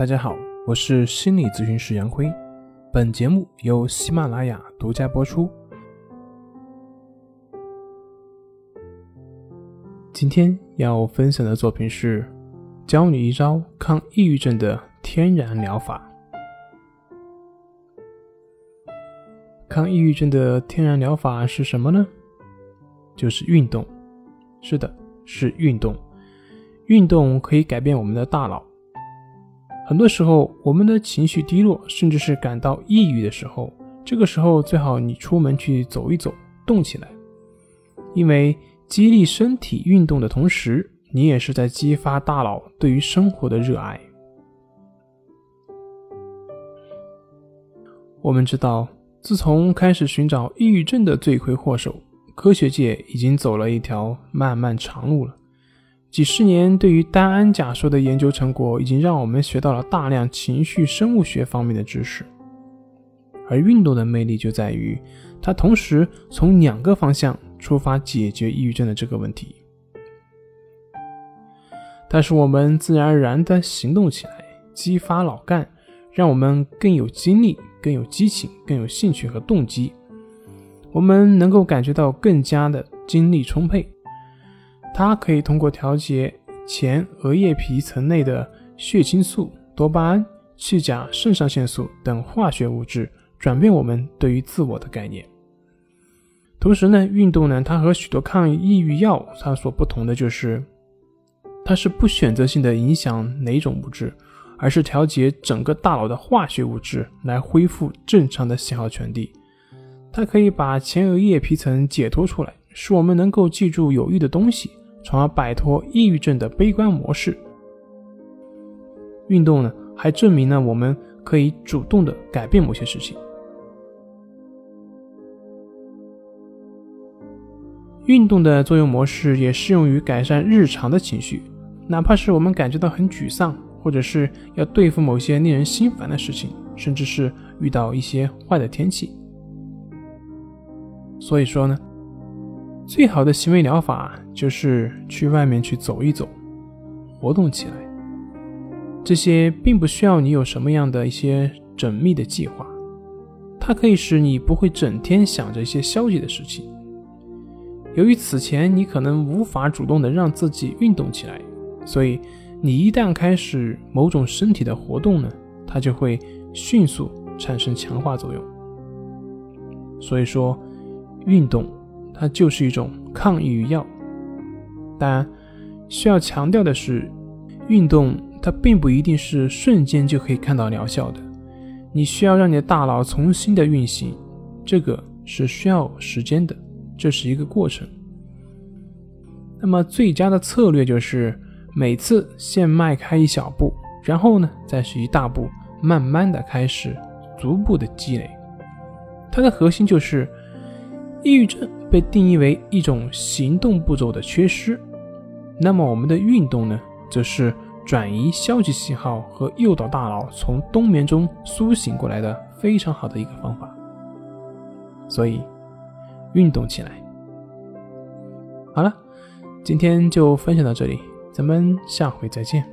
大家好，我是心理咨询师杨辉，本节目由喜马拉雅独家播出。今天要分享的作品是教你一招抗抑郁症的天然疗法。抗抑郁症的天然疗法是什么呢？就是运动。是的，是运动。运动可以改变我们的大脑。很多时候，我们的情绪低落，甚至是感到抑郁的时候，这个时候最好你出门去走一走，动起来，因为激励身体运动的同时，你也是在激发大脑对于生活的热爱。我们知道，自从开始寻找抑郁症的罪魁祸首，科学界已经走了一条漫漫长路了。几十年对于单胺假说的研究成果，已经让我们学到了大量情绪生物学方面的知识。而运动的魅力就在于，它同时从两个方向出发解决抑郁症的这个问题。它使我们自然而然地行动起来，激发脑干，让我们更有精力、更有激情、更有兴趣和动机。我们能够感觉到更加的精力充沛。它可以通过调节前额叶皮层内的血清素、多巴胺、去甲肾上腺素等化学物质，转变我们对于自我的概念。同时呢，运动呢，它和许多抗抑郁药它所不同的就是，它是不选择性的影响哪种物质，而是调节整个大脑的化学物质来恢复正常的信号传递。它可以把前额叶皮层解脱出来，使我们能够记住有益的东西。从而摆脱抑郁症的悲观模式。运动呢，还证明了我们可以主动的改变某些事情。运动的作用模式也适用于改善日常的情绪，哪怕是我们感觉到很沮丧，或者是要对付某些令人心烦的事情，甚至是遇到一些坏的天气。所以说呢。最好的行为疗法就是去外面去走一走，活动起来。这些并不需要你有什么样的一些缜密的计划，它可以使你不会整天想着一些消极的事情。由于此前你可能无法主动的让自己运动起来，所以你一旦开始某种身体的活动呢，它就会迅速产生强化作用。所以说，运动。它就是一种抗抑郁药，但需要强调的是，运动它并不一定是瞬间就可以看到疗效的，你需要让你的大脑重新的运行，这个是需要时间的，这是一个过程。那么最佳的策略就是每次先迈开一小步，然后呢再是一大步，慢慢的开始逐步的积累。它的核心就是抑郁症。被定义为一种行动步骤的缺失，那么我们的运动呢，则是转移消极信号和诱导大脑从冬眠中苏醒过来的非常好的一个方法。所以，运动起来。好了，今天就分享到这里，咱们下回再见。